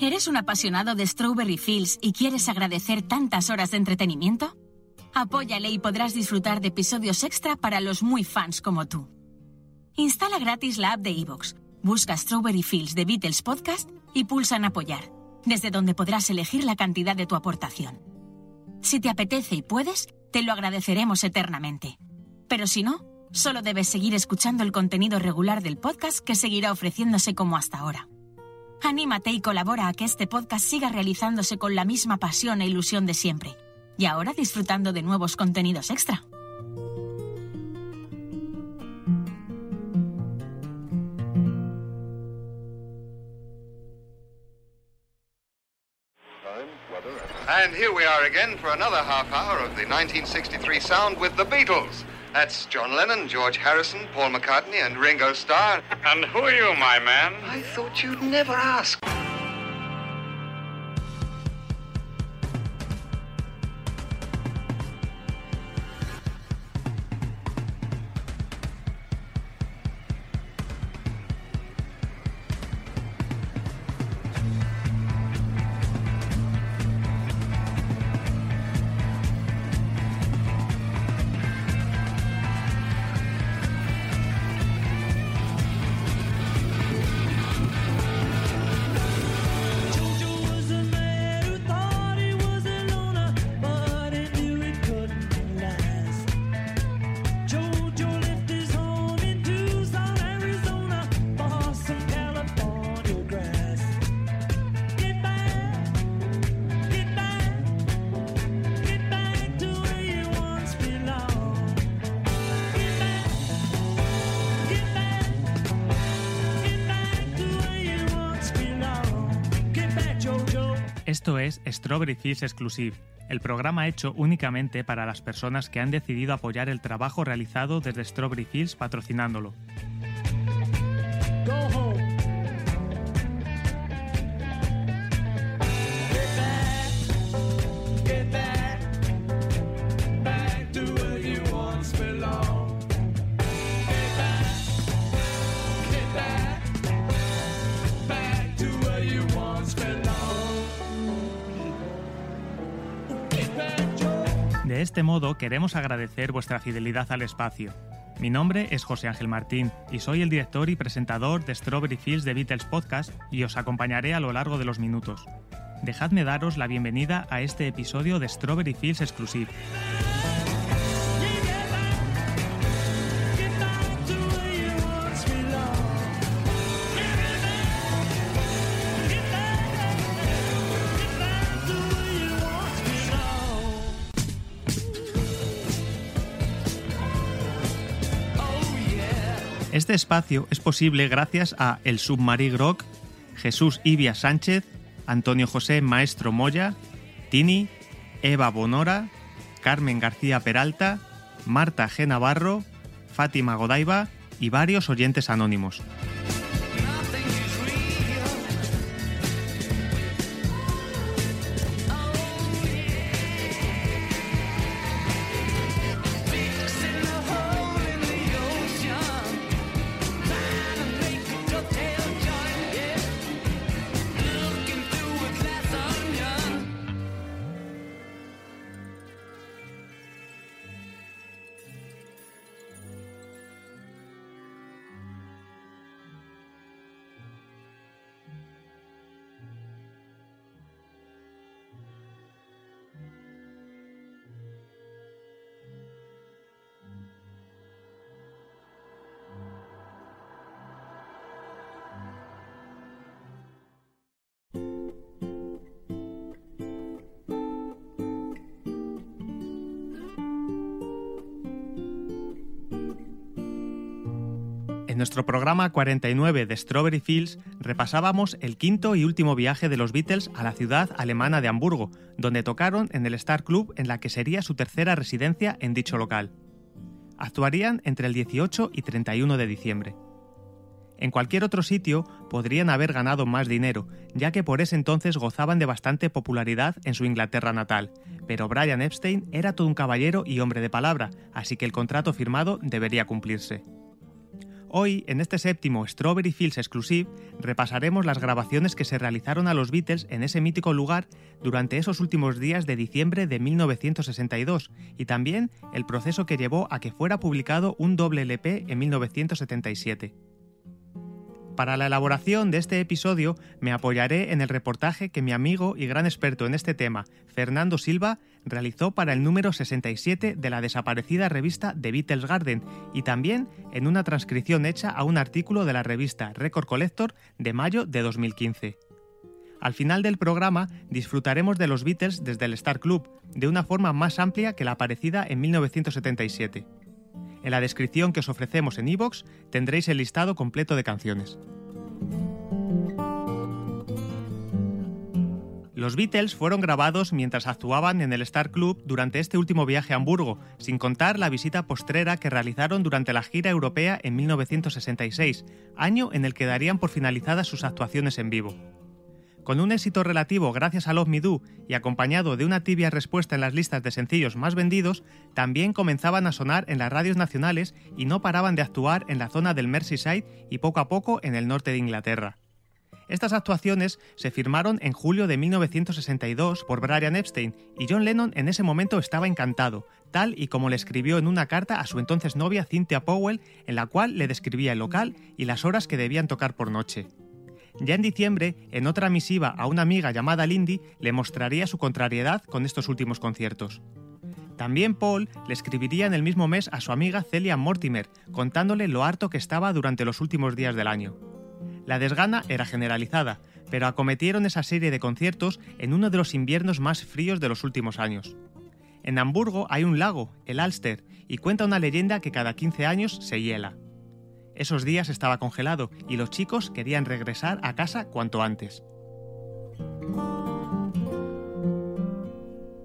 ¿Eres un apasionado de Strawberry Fields y quieres agradecer tantas horas de entretenimiento? Apóyale y podrás disfrutar de episodios extra para los muy fans como tú. Instala gratis la app de Evox, busca Strawberry Fields de Beatles Podcast y pulsa en apoyar, desde donde podrás elegir la cantidad de tu aportación. Si te apetece y puedes, te lo agradeceremos eternamente. Pero si no, solo debes seguir escuchando el contenido regular del podcast que seguirá ofreciéndose como hasta ahora. Anímate y colabora a que este podcast siga realizándose con la misma pasión e ilusión de siempre. Y ahora disfrutando de nuevos contenidos extra. And here we are again for another half hour of the 1963 sound with the Beatles. That's John Lennon, George Harrison, Paul McCartney, and Ringo Starr. And who are you, my man? I thought you'd never ask. Esto es Strawberry Fields Exclusive, el programa hecho únicamente para las personas que han decidido apoyar el trabajo realizado desde Strawberry Fields patrocinándolo. Este modo queremos agradecer vuestra fidelidad al espacio. Mi nombre es José Ángel Martín y soy el director y presentador de Strawberry Fields de Beatles Podcast y os acompañaré a lo largo de los minutos. Dejadme daros la bienvenida a este episodio de Strawberry Fields Exclusive. Este espacio es posible gracias a El Submarí Groc, Jesús Ibia Sánchez, Antonio José Maestro Moya, Tini, Eva Bonora, Carmen García Peralta, Marta G. Navarro, Fátima Godaiba y varios oyentes anónimos. En nuestro programa 49 de Strawberry Fields repasábamos el quinto y último viaje de los Beatles a la ciudad alemana de Hamburgo, donde tocaron en el Star Club en la que sería su tercera residencia en dicho local. Actuarían entre el 18 y 31 de diciembre. En cualquier otro sitio podrían haber ganado más dinero, ya que por ese entonces gozaban de bastante popularidad en su Inglaterra natal, pero Brian Epstein era todo un caballero y hombre de palabra, así que el contrato firmado debería cumplirse. Hoy, en este séptimo Strawberry Fields Exclusive, repasaremos las grabaciones que se realizaron a los Beatles en ese mítico lugar durante esos últimos días de diciembre de 1962 y también el proceso que llevó a que fuera publicado un doble LP en 1977. Para la elaboración de este episodio me apoyaré en el reportaje que mi amigo y gran experto en este tema, Fernando Silva, realizó para el número 67 de la desaparecida revista The Beatles Garden y también en una transcripción hecha a un artículo de la revista Record Collector de mayo de 2015. Al final del programa disfrutaremos de los Beatles desde el Star Club, de una forma más amplia que la aparecida en 1977. En la descripción que os ofrecemos en iVoox tendréis el listado completo de canciones. Los Beatles fueron grabados mientras actuaban en el Star Club durante este último viaje a Hamburgo, sin contar la visita postrera que realizaron durante la gira europea en 1966, año en el que darían por finalizadas sus actuaciones en vivo. Con un éxito relativo gracias a Love Me Do y acompañado de una tibia respuesta en las listas de sencillos más vendidos, también comenzaban a sonar en las radios nacionales y no paraban de actuar en la zona del Merseyside y poco a poco en el norte de Inglaterra. Estas actuaciones se firmaron en julio de 1962 por Brian Epstein y John Lennon en ese momento estaba encantado, tal y como le escribió en una carta a su entonces novia Cynthia Powell en la cual le describía el local y las horas que debían tocar por noche. Ya en diciembre, en otra misiva a una amiga llamada Lindy, le mostraría su contrariedad con estos últimos conciertos. También Paul le escribiría en el mismo mes a su amiga Celia Mortimer, contándole lo harto que estaba durante los últimos días del año. La desgana era generalizada, pero acometieron esa serie de conciertos en uno de los inviernos más fríos de los últimos años. En Hamburgo hay un lago, el Alster, y cuenta una leyenda que cada 15 años se hiela. Esos días estaba congelado y los chicos querían regresar a casa cuanto antes.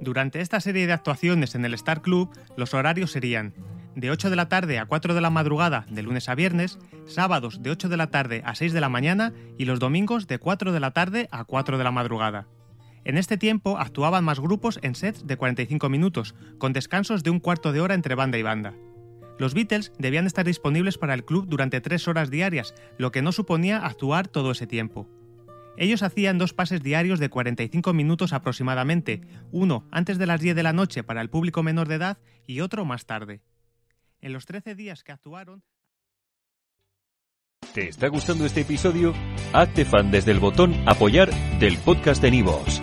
Durante esta serie de actuaciones en el Star Club, los horarios serían de 8 de la tarde a 4 de la madrugada de lunes a viernes, sábados de 8 de la tarde a 6 de la mañana y los domingos de 4 de la tarde a 4 de la madrugada. En este tiempo actuaban más grupos en sets de 45 minutos, con descansos de un cuarto de hora entre banda y banda. Los Beatles debían estar disponibles para el club durante tres horas diarias, lo que no suponía actuar todo ese tiempo. Ellos hacían dos pases diarios de 45 minutos aproximadamente, uno antes de las 10 de la noche para el público menor de edad y otro más tarde. En los 13 días que actuaron... ¿Te está gustando este episodio? Hazte fan desde el botón Apoyar del podcast de Nivos.